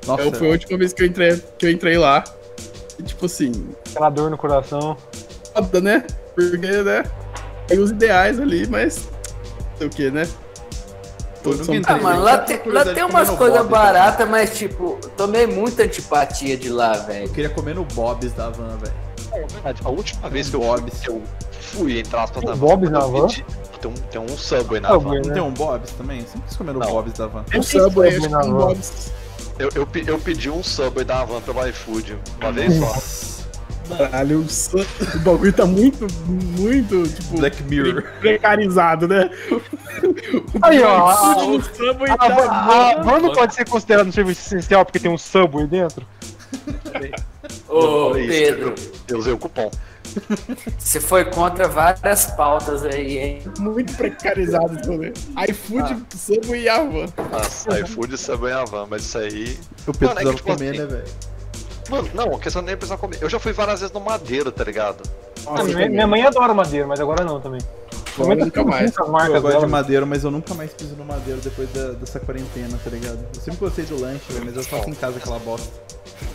Nossa, foi a última vez que eu entrei, que eu entrei lá. Tipo assim, Aquela dor no coração. foda, né? Porque, né? Tem os ideais ali, mas. Não sei o que, né? Todos são Ah, mano, lá tem, lá tem umas coisas baratas, mas tipo, tomei muita antipatia de lá, velho. Eu queria comer no Bob's da van, velho. A última vez que eu Bob's. eu fui, entre aspas, na Tem Bob's na van? Tem um, tem um Subway na Subway, van. Não né? tem um Bob's também? Sempre quis comer no. Bob's da van. Um Subway, acho Subway que na um van. Bob's. Eu, eu, eu pedi um Subway da van pelo iFood, uma vez só. Caralho, o, su- o bagulho tá muito, muito, tipo, Black Mirror. precarizado, né? Aí, ó, a- O Subway A, tá van- a van não pode ser considerada um serviço essencial porque tem um Subway dentro? Ô, isso, Pedro, Eu usei o cupom. Você foi contra várias pautas aí, hein? muito precarizado esse rolê. iFood, Subway e Havan. Nossa, iFood e Subway na van, mas isso aí. Eu Mano, é que, precisava tipo comer, assim, né, velho? Mano, não, a questão nem é precisar comer. Eu já fui várias vezes no Madeiro, tá ligado? Ah, minha, minha mãe adora madeira, mas agora não também. Agora nunca mais. Eu gosto de madeiro, mas eu nunca mais piso no madeiro depois da- dessa quarentena, tá ligado? Eu sempre gostei do lanche, velho, mas eu faço em casa aquela bosta.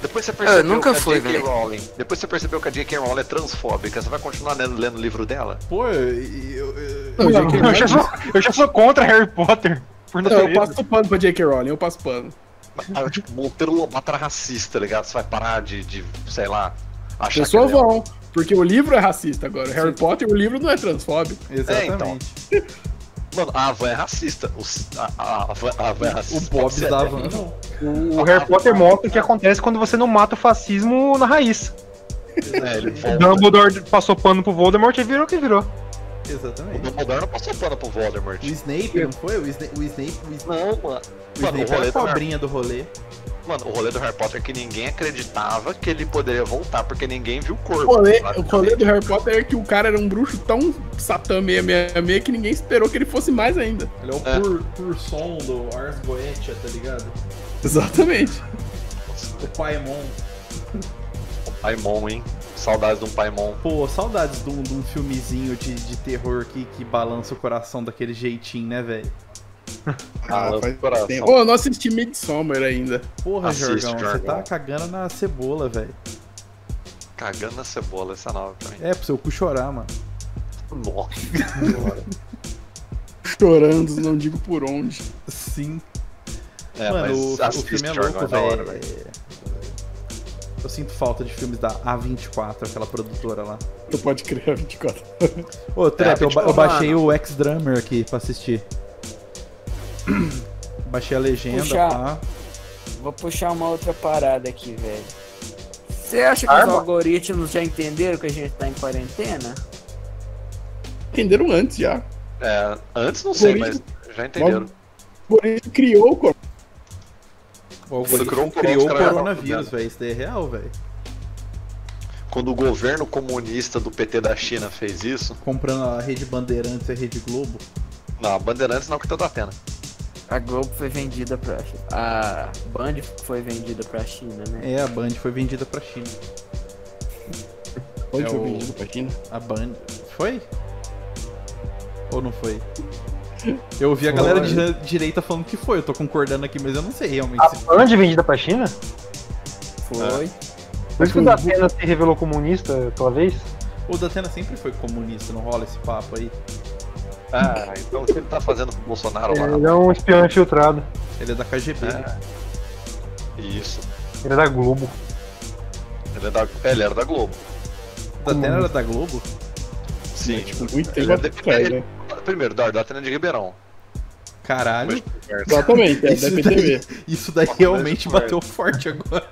Depois você percebeu nunca que fui, a J.K. Rowling. Depois você percebeu que a J.K. Rowling é transfóbica. Você vai continuar lendo, lendo o livro dela? Pô, eu. eu, eu- eu, já sou, eu já sou contra Harry Potter. Por Não, eu passo pano pra J.K. Rowling, eu passo pano. Ah, tipo, Monteiro Lobato era racista, tá ligado? Você vai parar de, de sei lá, achar Pessoas que é vão, porque o livro é racista agora. Harry Potter, o livro não é transfóbico. Exatamente. Mano, a Van é racista. Os- a, a, a, é O racista. Bob Pode ser da até. van. não. O Harry Potter mostra o que acontece quando você não mata o fascismo na raiz. É. Dumbledore passou pano pro Voldemort e virou o que virou. O Exatamente. Dumbledore não passou pano pro Voldemort. O Snape, não foi? O Snape, o Snape, o Snape, Não, mano. o Mano, Snape o rolê, era a do cobrinha do rolê. mano, o rolê do Harry Potter é que ninguém acreditava que ele poderia voltar, porque ninguém viu o O corpo. rolê, o rolê do Harry Potter é que o cara era um bruxo tão satã 666 que ninguém esperou que ele fosse mais ainda. Ele é o É. pur, pur som do Ars Goetia, tá ligado? Exatamente. O Paimon. Paimon, hein? Saudades de um Paimon. Pô, saudades de um, de um filmezinho de, de terror que, que balança o coração daquele jeitinho, né, velho? Ah, faz coração. tempo. Ô, eu não assisti Midsommar ainda. Porra, Assiste, Jorgão, você tá cagando na cebola, velho. Cagando na cebola, essa é nova pra mim. É, pro seu cu chorar, mano. Nossa. Chorando, não digo por onde. Sim. É, mano, o, o filme é louco, hora, velho. Eu sinto falta de filmes da A24, aquela produtora lá. Tu pode criar 24 Ô, Trap, eu, ba- eu tipo, baixei mano. o X-Drummer aqui pra assistir. baixei a legenda, Puxar. pá. Vou puxar uma outra parada aqui, velho. Você acha que os Arma? algoritmos já entenderam que a gente tá em quarentena? Entenderam antes já. É, antes não sei, mas já entenderam. Por isso criou o corpo. O algoritmo criou o coronavírus, tá velho. Isso daí é real, velho. Quando o governo comunista do PT da China fez isso, Comprando a Rede Bandeirantes e a Rede Globo. não, a Bandeirantes não que toda a pena. A Globo foi vendida pra. A Band foi vendida pra China, né? É, a Band foi vendida pra China. Onde É foi o- vendido pra China? A Band. Foi? Ou não foi? Eu ouvi a galera de dire- direita falando que foi, eu tô concordando aqui, mas eu não sei realmente A se Band vendida pra China? Foi. Por isso que o Datena se revelou comunista aquela vez? O Datena sempre foi comunista, não rola esse papo aí. Ah, então o que ele tá fazendo com o Bolsonaro lá? Ele é um espião infiltrado. Ele é da KGB. É. Isso. Ele é da Globo. Ele, é da... é, ele era da Globo. O Datena era da Globo? Sim. Tipo, muito Ele tempo é atrás, ele- né? Primeiro, da Datena de Ribeirão. Caralho. Exatamente, é Isso da PTV. Isso daí realmente bateu forte agora.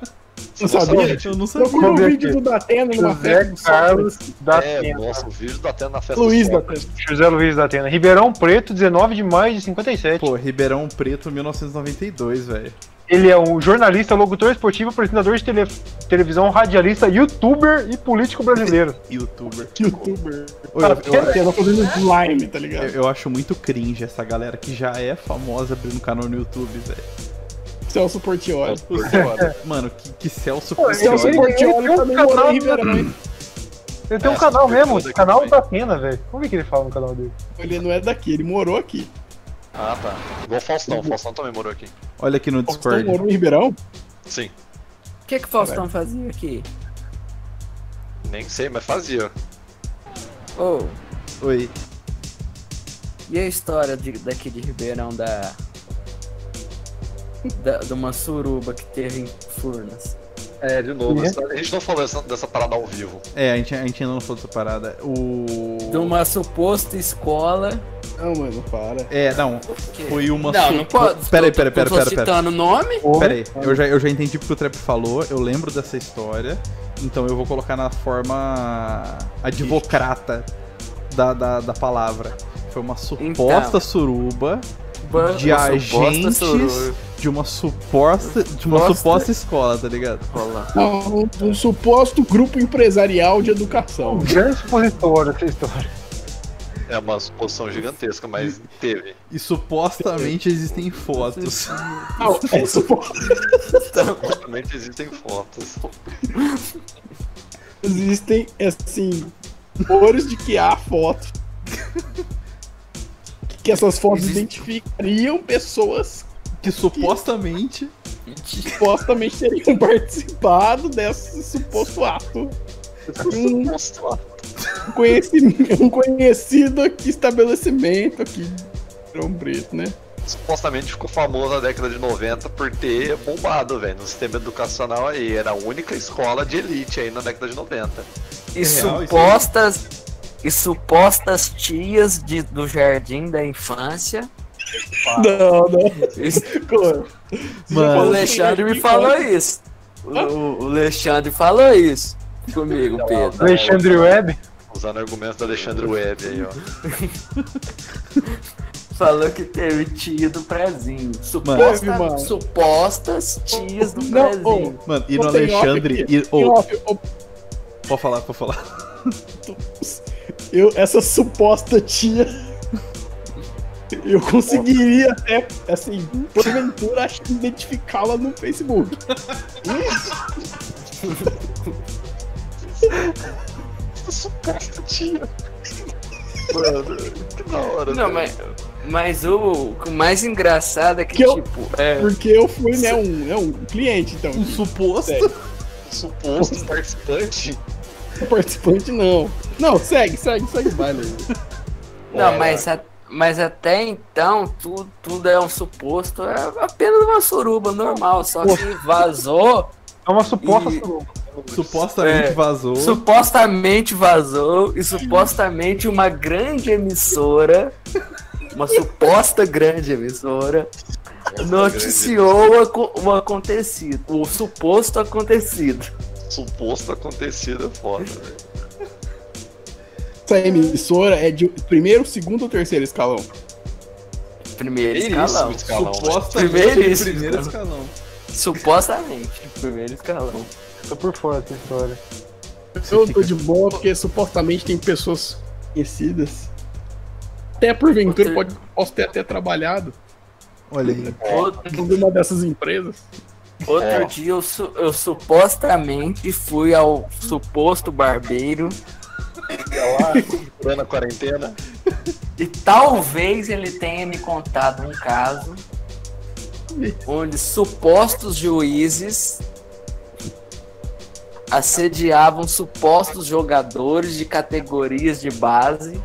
Não sabia? Eu não Eu sabia. fui no vídeo do Datena numa José festa do Carlos Sócrates. É, nossa, o vídeo da Datena na festa Luiz do. Datena. José Luiz Datena. Ribeirão Preto, 19 de maio de 57. Pô, Ribeirão Preto 1992, velho. Ele é um jornalista, locutor esportivo, apresentador de tele- televisão, radialista, youtuber e político brasileiro. Youtuber. Youtuber. Ô, eu, eu- Datena fazendo slime, tá ligado? eu- eu acho muito cringe essa galera que já é famosa abrindo canal no YouTube, velho. Celso Portioli. Mano, que, que Celso Celso Portiolli. ele Portioli tem um morou canal, em Ribeirão, hein? Ele tem um É, canal mesmo, canal aqui Datena, velho. Vamos ver o que ele fala no canal dele. Ele não é daqui, ele morou aqui. Ah, tá. Igual o Faustão. O Faustão também morou aqui. Olha aqui no Faustão Discord. morou em Ribeirão? Sim. O que que o Faustão fazia aqui? Nem sei, mas fazia. Ô, Oi. e a história de- daqui de Ribeirão da, da. de uma suruba que teve em Furnas? É, de novo. Uhum. essa- A gente não falou dessa, dessa parada ao vivo. É, a gente, a gente ainda não falou dessa parada. O. De uma suposta escola. Não, mano, para. É, não. Foi uma. Não, não pode. Peraí, peraí, peraí, peraí. peraí. citando o nome? Pera aí, eu já, eu já entendi porque o Trap falou, eu lembro dessa história, então eu vou colocar na forma advocrata da, da, da palavra. Foi uma suposta Então. suruba Ba- de uma agentes suruba. de uma suposta, de uma Suposta- suposta escola, tá ligado? Não, um, um suposto grupo empresarial de educação. Um grande expositor essa história. É uma suposição gigantesca, mas teve. E supostamente existem fotos. Não, é suposto. Realmente existem fotos. Existem, assim, cores de que há foto. Que essas fotos Existe- identificariam pessoas Que supostamente. que supostamente teriam participado desse suposto ato. Um, um conheci- um conhecido aqui, estabelecimento aqui de Ribeirão Preto, né? Supostamente ficou famoso na década de 90 por ter bombado, velho, no sistema educacional aí. Era a única escola de elite aí na década de 90. E aí? supostas. E supostas tias de, do jardim da infância. Não, não. Isso-. Mano. o Alexandre me falou isso. O, o Alexandre falou isso comigo, Pedro. Alexandre Web. Usando argumentos do Alexandre Webb aí, ó. Falou que teve tia do prezinho. Suposta, mano. supostas tias do Não, prezinho. Mano, e no Alexandre. E, ô, off, ô, pode falar, pode falar. eu, essa suposta tia. Eu conseguiria até, assim, porventura, acho que identificá-la no Facebook. Suposta tia. Mano, que da hora. Não, mas, mas o, o mais engraçado é que, Que eu- tipo, é, Porque eu fui, né, um, é um cliente, então. Um suposto. Sério. Suposto participante. Participante não. Não, segue, segue, segue, vai, não, É. mas, a- mas até então tudo, tudo é um suposto, é apenas uma suruba normal, só que vazou, É uma suposta E- suruba. Supostamente É. vazou. supostamente vazou, e supostamente uma grande emissora, uma suposta grande emissora, noticiou o, o acontecido, o suposto acontecido. Suposto acontecido é foda, velho. Essa emissora é de primeiro, segundo ou terceiro escalão? Primeiro Primeiríssimo escalão. escalão. Supostamente primeiro escalão. Supostamente, primeiro escalão. Tô por fora dessa história. Eu tô de boa porque supostamente tem pessoas conhecidas. Até porventura pode, posso ter até trabalhado Olha aí. Outro, em uma dessas empresas. outro É. dia eu, su- eu supostamente fui ao suposto barbeiro Furando a quarentena. e talvez ele tenha me contado um caso onde supostos juízes assediavam supostos jogadores de categorias de base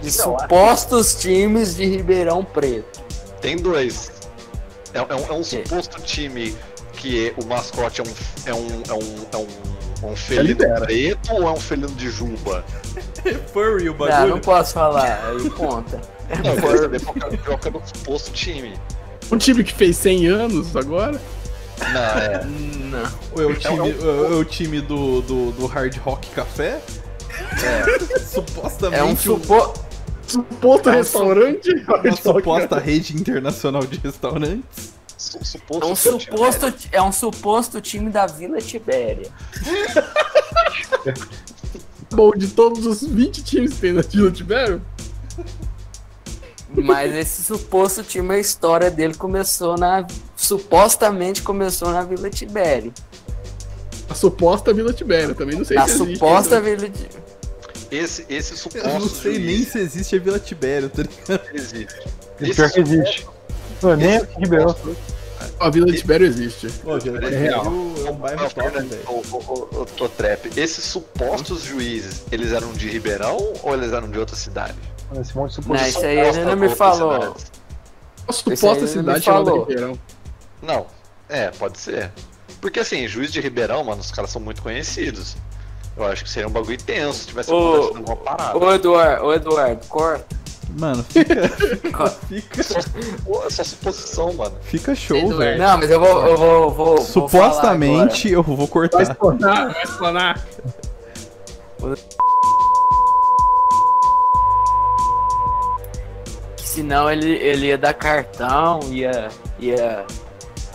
de supostos times de Ribeirão Preto. Tem dois. É, é um, é um suposto time que o mascote é um, é um, é um, é um, um felino preto ou é um felino de juba? Furry o Não, bagulho. não posso falar, aí conta. Não, quer saber qual que é- qual que é o suposto time. Um time que fez 100 anos agora. Não, é. Não. Ou é o time, ou é o time do, do, do Hard Rock Café? é. Supostamente É um supo... Suposto É um restaurante. uma suposta rede internacional de restaurantes. Su- suposto É um suposto, é um suposto time da Vila Tibéria. Bom, de todos os 20 times que tem na Vila Tibério, Mas esse suposto time, a história dele começou na. Supostamente começou na Vila Tibério. a suposta Vila Tibério. Também não sei Na se existe. suposta ainda. Vila Tibério. Esse, esse suposto Eu não sei nem juiz se existe a Vila Tibério, tá ligado? existe. Pior que existe. Não, nem Ribeirão. A Vila Tibério existe. Vila É real. Tibério é um bairro top, velho. Ô, ô, ô, ô, ô, Trap, esses supostos juízes, eles eram de Ribeirão ou eles eram de outra cidade? Esse monte de Não, suposição. isso aí ele não me falou. A suposta cidade chamada. Ribeirão. Não, é, pode ser. Porque assim, juiz de Ribeirão, mano, os caras são muito conhecidos. Eu acho que seria um bagulho tenso se tivesse Ô, acontecido alguma parada. Ô Eduardo, ô Eduardo, corta. Mano, fica, fica, Só, essa suposição, mano. fica show, velho. Não, mas eu vou. Eu vou, vou, vou Supostamente eu vou Vai cortar. explanar, vai explanar. Senão ele, ele ia dar cartão, ia, ia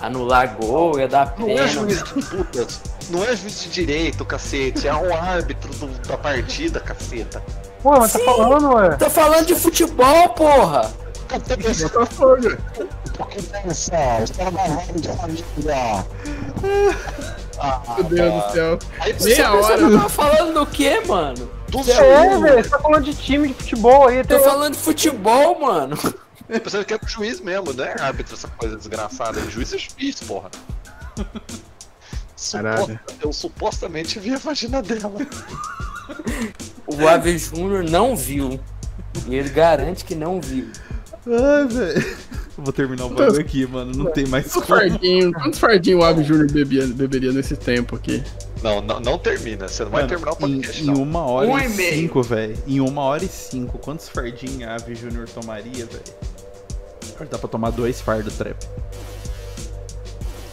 anular gol, ia dar Não é juiz de puta. Não é juiz de direito, cacete. É o árbitro do- da partida, caceta. Pô, mas tá falando, ué. Tô falando de futebol, porra! Botafogo. Meu Deus do céu. Aí Meia Você hora. tá falando do que, mano? Do É, velho, você tá falando de time de futebol aí. Tô falando de futebol, mano. Pensando que é pro juiz mesmo, não é árbitro essa coisa desgraçada. Juiz é juiz, porra. Caralho. Suposta- eu supostamente vi a vagina dela. O Ave Júnior não viu. E ele garante que não viu. Ai, velho. Vou terminar o bagulho aqui, mano. Não tem mais Quantos como. fardinhos, quantos fardinhos o Ave Júnior bebia, beberia nesse tempo aqui? Não, não, não termina. Você não vai Mano, terminar o em, podcast, em não. uma hora Um e e cinco, velho. Em uma hora e cinco. Quantos fardinhos a Ave Júnior tomaria, velho? Dá pra tomar dois fardos trap.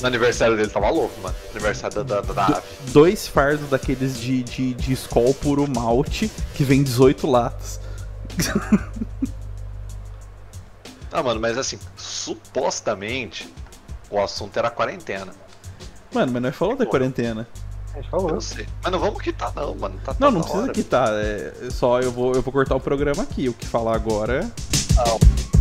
No aniversário dele tava louco, mano. Aniversário da, da, da ave. Dois fardos daqueles de, de, de Skol puro malte, que vem 18 latas. Ah, mano, mas assim, supostamente o assunto era quarentena. Mano, mas nós falou da quarentena. A gente falou. Eu sei. Mas não vamos quitar, não, mano. Tá, tá Não, não da precisa hora. quitar. É só eu vou, eu vou cortar o programa aqui. O que falar agora é. Não.